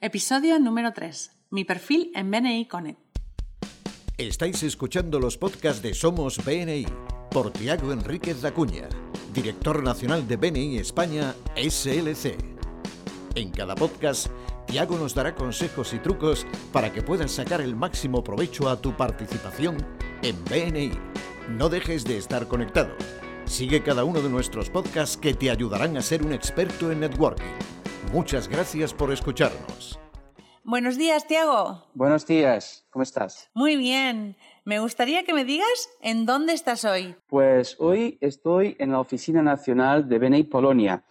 Episodio número 3. Mi perfil en BNI Connect. Estáis escuchando los podcasts de Somos BNI por Tiago Enríquez Dacuña, director nacional de BNI España SLC. En cada podcast, Tiago nos dará consejos y trucos para que puedas sacar el máximo provecho a tu participación en BNI. No dejes de estar conectado. Sigue cada uno de nuestros podcasts que te ayudarán a ser un experto en networking. Muchas gracias por escucharnos. Buenos días, Tiago. Buenos días, ¿cómo estás? Muy bien. Me gustaría que me digas en dónde estás hoy. Pues hoy estoy en la Oficina Nacional de BNI Polonia,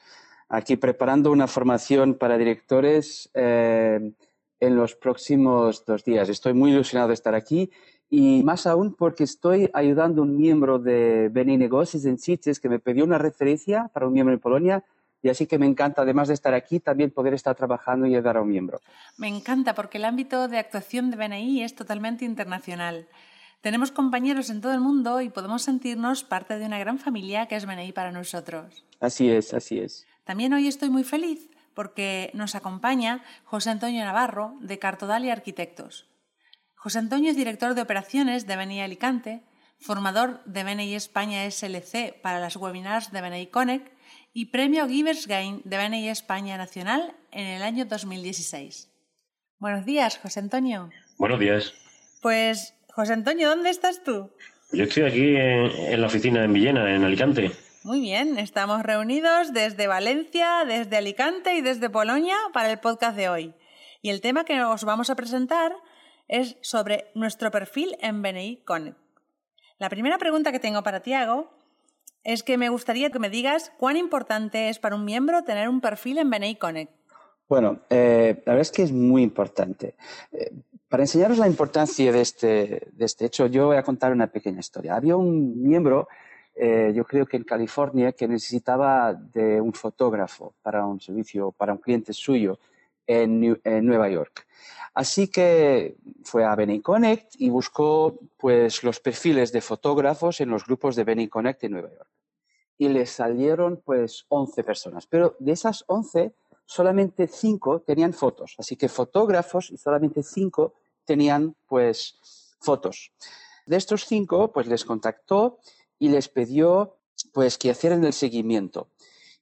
aquí preparando una formación para directores eh, en los próximos dos días. Estoy muy ilusionado de estar aquí y más aún porque estoy ayudando a un miembro de BNI Negocios en CITES que me pidió una referencia para un miembro en Polonia y así que me encanta, además de estar aquí, también poder estar trabajando y ayudar a un miembro. Me encanta porque el ámbito de actuación de BNI es totalmente internacional. Tenemos compañeros en todo el mundo y podemos sentirnos parte de una gran familia que es BNI para nosotros. Así es, así es. También hoy estoy muy feliz porque nos acompaña José Antonio Navarro de Cartodal y Arquitectos. José Antonio es director de operaciones de BNI Alicante, formador de BNI España SLC para las webinars de BNI Connect y premio Givers Gain de BNI España Nacional en el año 2016. Buenos días, José Antonio. Buenos días. Pues, José Antonio, ¿dónde estás tú? Yo estoy aquí en, en la oficina en Villena, en Alicante. Muy bien, estamos reunidos desde Valencia, desde Alicante y desde Polonia para el podcast de hoy. Y el tema que os vamos a presentar es sobre nuestro perfil en BNI Connect. La primera pregunta que tengo para Tiago es que me gustaría que me digas cuán importante es para un miembro tener un perfil en BNI Connect. Bueno, eh, la verdad es que es muy importante. Eh, para enseñaros la importancia de este, de este hecho, yo voy a contar una pequeña historia. Había un miembro, eh, yo creo que en California, que necesitaba de un fotógrafo para un servicio, para un cliente suyo en, Nueva York. Así que fue a Benny Connect y buscó pues, los perfiles de fotógrafos en los grupos de Benny Connect en Nueva York. Y le salieron pues 11 personas. Pero de esas 11, solamente 5 tenían fotos. Así que fotógrafos y solamente 5 tenían pues fotos. De estos 5, pues les contactó y les pidió pues que hicieran el seguimiento.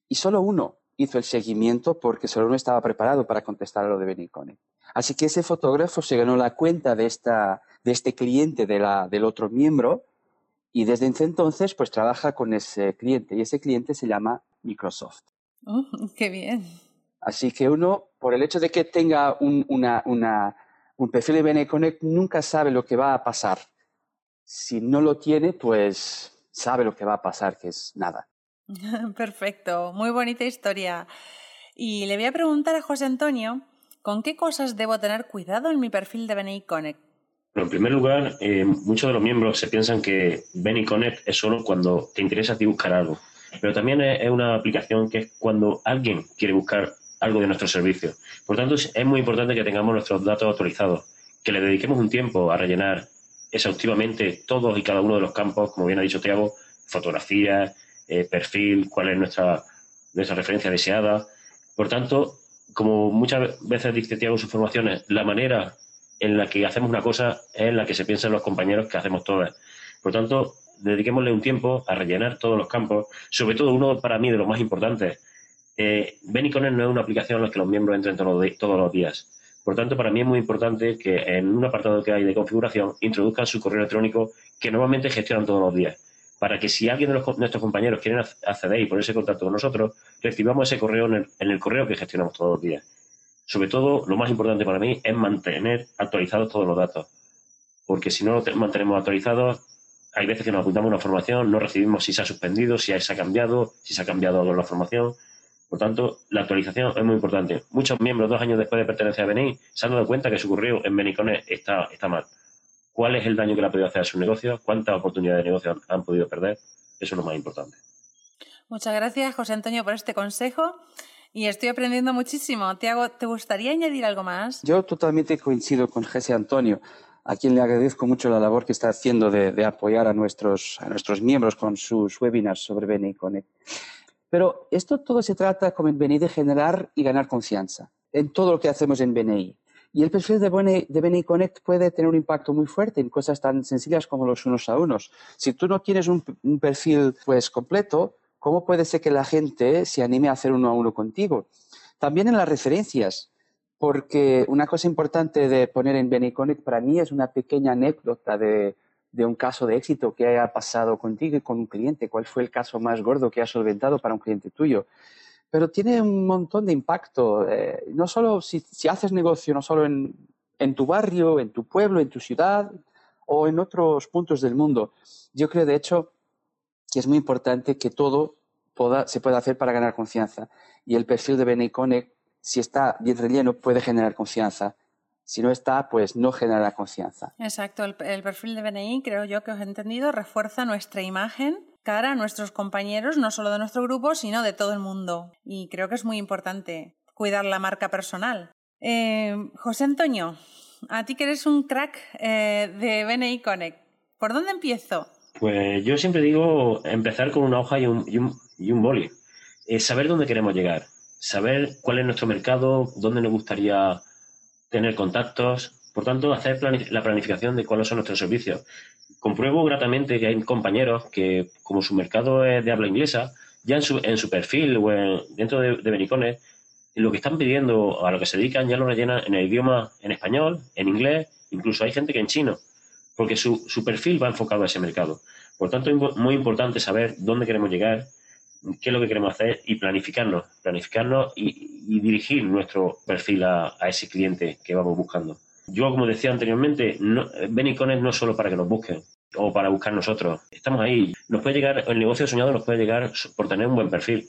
Y solo uno hizo el seguimiento porque solo uno estaba preparado para contestar a lo de Benny Connect. Así que ese fotógrafo se ganó la cuenta de, esta, de este cliente de la, del otro miembro y desde entonces pues trabaja con ese cliente y ese cliente se llama Microsoft. Uh, ¡Qué bien! Así que uno, por el hecho de que tenga un, una, una, un perfil de BNI Connect, nunca sabe lo que va a pasar. Si no lo tiene, pues sabe lo que va a pasar, que es nada. Perfecto, muy bonita historia. Y le voy a preguntar a José Antonio, ¿con qué cosas debo tener cuidado en mi perfil de BNI Connect? En primer lugar, eh, muchos de los miembros se piensan que Benny Connect es solo cuando te interesa a ti buscar algo. Pero también es, una aplicación que es cuando alguien quiere buscar algo de nuestro servicio. Por tanto, es muy importante que tengamos nuestros datos actualizados, que le dediquemos un tiempo a rellenar exhaustivamente todos y cada uno de los campos, como bien ha dicho Tiago, fotografías, eh, perfil, cuál es nuestra, nuestra referencia deseada. Por tanto, como muchas veces dice Tiago en sus formaciones, la manera en la que hacemos una cosa es en la que se piensan los compañeros que hacemos todas. Por tanto, dediquémosle un tiempo a rellenar todos los campos, sobre todo uno para mí de los más importantes. Eh, no es una aplicación en la que los miembros entren todos los días. Por tanto, para mí es muy importante que en un apartado que hay de configuración introduzcan su correo electrónico que normalmente gestionan todos los días. Para que si alguien de los nuestros compañeros quieren ac- acceder y ponerse en contacto con nosotros, recibamos ese correo en el, en el correo que gestionamos todos los días. Sobre todo, lo más importante para mí es mantener actualizados todos los datos. Porque si no lo te- mantenemos actualizados, hay veces que nos apuntamos a una formación, no recibimos si se ha suspendido, si se ha cambiado, si se ha cambiado la formación. Por tanto, la actualización es muy importante. Muchos miembros, dos años después de pertenecer a BNI, se han dado cuenta que su correo en Benicone está, está mal. ¿Cuál es el daño que le ha podido hacer a sus negocios? ¿Cuántas oportunidades de negocio han, han podido perder? Eso es lo más importante. Muchas gracias, José Antonio, por este consejo. Y estoy aprendiendo muchísimo. Tiago, ¿te gustaría añadir algo más? Yo totalmente coincido con José Antonio, a quien le agradezco mucho la labor que está haciendo de, de apoyar a nuestros, a nuestros miembros con sus webinars sobre BNI Connect. Pero esto todo se trata, como en BNI, de generar y ganar confianza. en todo lo que hacemos en BNI. Y el perfil de BNI, Connect puede tener un impacto muy fuerte en cosas tan sencillas como los unos a unos. Si tú no tienes un, un perfil pues completo, ¿cómo puede ser que la gente se anime a hacer uno a uno contigo? También en las referencias, porque una cosa importante de poner en BNI Connect para mí es una pequeña anécdota de, de un caso de éxito que haya pasado contigo y con un cliente. ¿Cuál fue el caso más gordo que has solventado para un cliente tuyo? Pero tiene un montón de impacto. Eh, no solo si, haces negocio, no solo en, tu barrio, en tu pueblo, en tu ciudad o en otros puntos del mundo. Yo creo, de hecho, que es muy importante que todo se pueda hacer para ganar confianza. Y el perfil de BNI Connect, si está bien relleno, puede generar confianza. Si no está, pues no genera confianza. Exacto. El, el perfil de BNI, creo yo que os he entendido, refuerza nuestra imagen cara a nuestros compañeros, no solo de nuestro grupo, sino de todo el mundo. Y creo que es muy importante cuidar la marca personal. Eh, José Antonio, a ti que eres un crack eh, de BNI Connect, ¿por dónde empiezo? Pues yo siempre digo empezar con una hoja y un, y un, boli. Eh, saber dónde queremos llegar, saber cuál es nuestro mercado, dónde nos gustaría tener contactos, por tanto, hacer la planificación de cuáles son nuestros servicios compruebo gratamente que hay compañeros que, como su mercado es de habla inglesa, ya en su, en su perfil o dentro de, de Benicones, lo que están pidiendo, a lo que se dedican, ya lo rellenan en el idioma en español, en inglés, incluso hay gente que en chino, porque su, su perfil va enfocado a ese mercado. Por tanto, es muy importante saber dónde queremos llegar, qué es lo que queremos hacer y planificarnos, planificarnos y, dirigir nuestro perfil a ese cliente que vamos buscando. Yo, como decía anteriormente, no, Benicones no es solo para que nos busquen o para buscar nosotros. Estamos ahí. Nos puede llegar, el negocio soñado nos puede llegar por tener un buen perfil.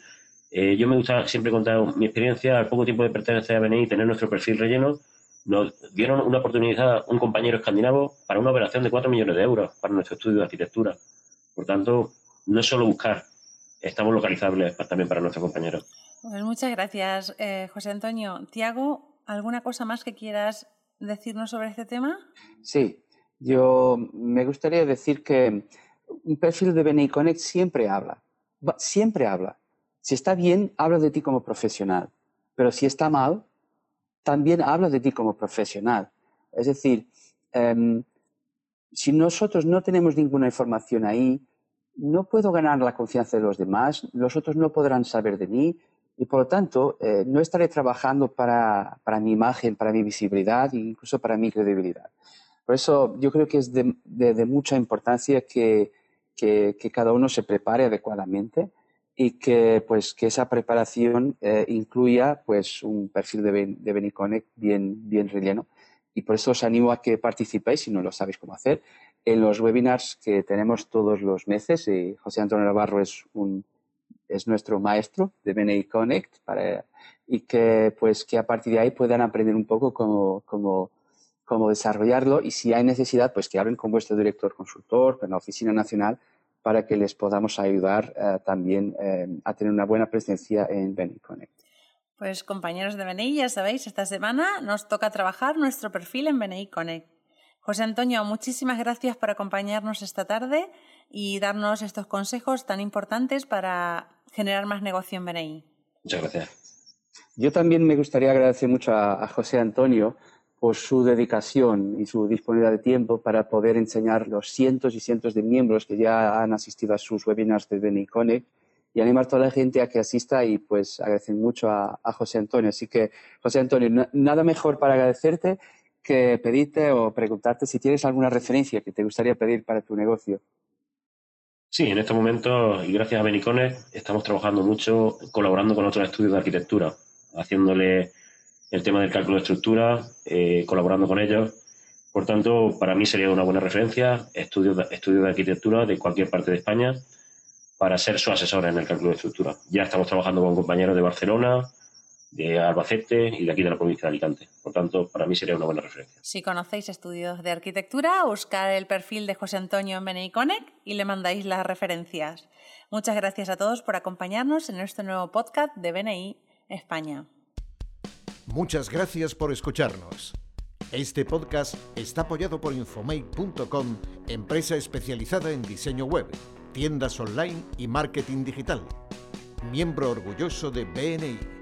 Eh, yo me gusta siempre contar mi experiencia. Al poco tiempo de pertenecer a BNI y tener nuestro perfil relleno, nos dieron una oportunidad un compañero escandinavo para una operación de 4 millones de euros para nuestro estudio de arquitectura. Por tanto, no es solo buscar, estamos localizables también para nuestros compañeros. Pues muchas gracias, eh, José Antonio. Tiago, ¿alguna cosa más que quieras decirnos sobre este tema? Sí, yo me gustaría decir que un perfil de BNI Connect siempre habla, siempre habla. Si está bien, habla de ti como profesional, pero si está mal, también habla de ti como profesional. Es decir, em, si nosotros no tenemos ninguna información ahí, no puedo ganar la confianza de los demás, los otros no podrán saber de mí, y por lo tanto eh, no estaré trabajando para, para, mi imagen, para mi visibilidad e incluso para mi credibilidad. Por eso yo creo que es de, de, mucha importancia que, que, que, cada uno se prepare adecuadamente y que, pues, que esa preparación eh, incluya pues, un perfil de, de Beniconnect bien, bien relleno. Y por eso os animo a que participéis, si no lo sabéis cómo hacer, en los webinars que tenemos todos los meses. Y José Antonio Navarro es un, es nuestro maestro de BNI Connect para, y que, pues, que a partir de ahí puedan aprender un poco cómo, cómo, cómo desarrollarlo y si hay necesidad, pues que hablen con vuestro director consultor, con la Oficina Nacional, para que les podamos ayudar eh, también eh, a tener una buena presencia en BNI Connect. Pues compañeros de BNI, ya sabéis, esta semana nos toca trabajar nuestro perfil en BNI Connect. José Antonio, muchísimas gracias por acompañarnos esta tarde y darnos estos consejos tan importantes para generar más negocio en BNI. Muchas gracias. Yo también me gustaría agradecer mucho a, José Antonio por su dedicación y su disponibilidad de tiempo para poder enseñar los cientos y cientos de miembros que ya han asistido a sus webinars de BNI Connect y animar a toda la gente a que asista y pues agradecer mucho a, José Antonio. Así que, José Antonio, nada mejor para agradecerte que pedirte o preguntarte si tienes alguna referencia que te gustaría pedir para tu negocio. Sí, en estos momentos, y gracias a Benicones, estamos trabajando mucho colaborando con otros estudios de arquitectura, haciéndole el tema del cálculo de estructura, eh, colaborando con ellos. Por tanto, para mí sería una buena referencia estudios de, estudios de arquitectura de cualquier parte de España para ser su asesor en el cálculo de estructura. Ya estamos trabajando con compañeros de Barcelona, de Albacete y de aquí de la provincia de Alicante. Por tanto, para mí sería una buena referencia. Si conocéis estudios de arquitectura, buscad el perfil de José Antonio en BNI Connect y le mandáis las referencias. Muchas gracias a todos por acompañarnos en este nuevo podcast de BNI España. Muchas gracias por escucharnos. Este podcast está apoyado por Infomake.com, empresa especializada en diseño web, tiendas online y marketing digital. Miembro orgulloso de BNI